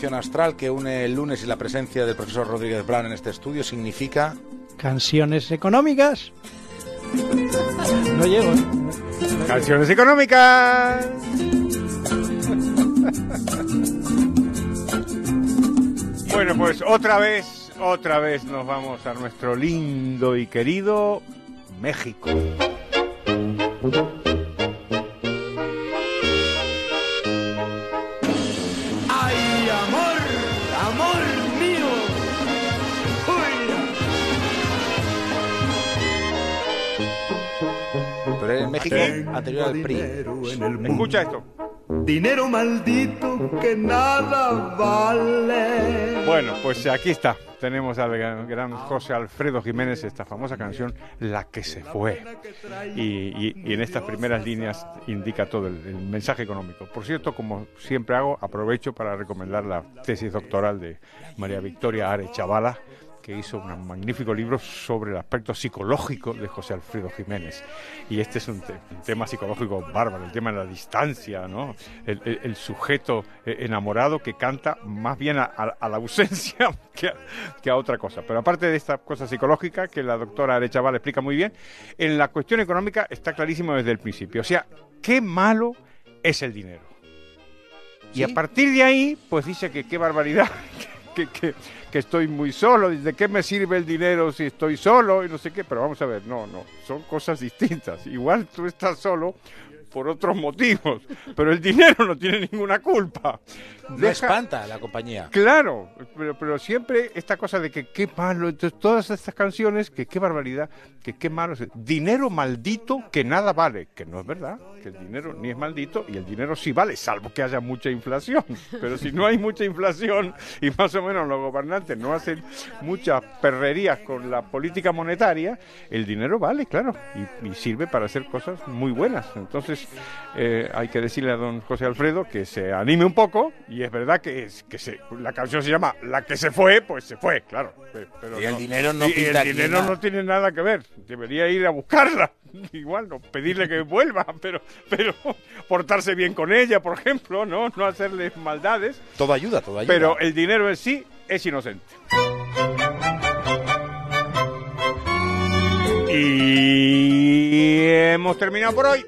proyección astral que une el lunes y la presencia del profesor Rodríguez Brown en este estudio significa... Canciones económicas. No llego. ¿eh? Canciones económicas. Bueno, pues otra vez, otra vez nos vamos a nuestro lindo y querido México. Pero en México anterior al PRI. Escucha esto. Dinero maldito que nada vale. Bueno, pues aquí está. Tenemos al gran, gran José Alfredo Jiménez, esta famosa canción, La que se fue. Y, y- y en estas primeras líneas indica todo el, el mensaje económico. Por cierto, como siempre hago, aprovecho para recomendar la tesis doctoral de María Victoria Are Chavala, que hizo un magnífico libro sobre el aspecto psicológico de José Alfredo Jiménez. Y este es un, te- un tema psicológico bárbaro, el tema de la distancia, ¿no? El, el- el sujeto eh, enamorado que canta más bien a, a- a la ausencia que a, que a otra cosa. Pero aparte de esta cosa psicológica que la doctora Arechaval explica muy bien, en la cuestión económica está clarísimo desde el principio. O sea, qué malo es el dinero. Y a partir de ahí, pues dice que qué barbaridad, que, que- que estoy muy solo, ¿de qué me sirve el dinero si estoy solo? Y no sé qué, pero vamos a ver, no, no, son cosas distintas. Igual tú estás solo por otros motivos, pero el dinero no tiene ninguna culpa. No Deja- espanta a la compañía. Claro, pero, pero siempre esta cosa de que qué malo, entonces todas estas canciones, que qué barbaridad, que qué malo. Dinero maldito que nada vale, que no es verdad, que el dinero ni es maldito y el dinero sí vale, salvo que haya mucha inflación. Pero si no hay mucha inflación y más o menos los gobernantes no hacen muchas perrerías con la política monetaria, el dinero vale, claro, y, y sirve para hacer cosas muy buenas. Entonces eh, hay que decirle a don José Alfredo que se anime un poco y es verdad que, es, que se, la canción se llama La que se fue, pues se fue, claro. pe- Pero Y el dinero no y pinta el dinero nada. no tiene nada que ver. Debería ir a buscarla. Igual, no pedirle que vuelva, pero, pero portarse bien con ella, por ejemplo, no, no hacerle maldades. Todo ayuda, todo ayuda. Pero el dinero en sí es inocente. Y hemos terminado por hoy.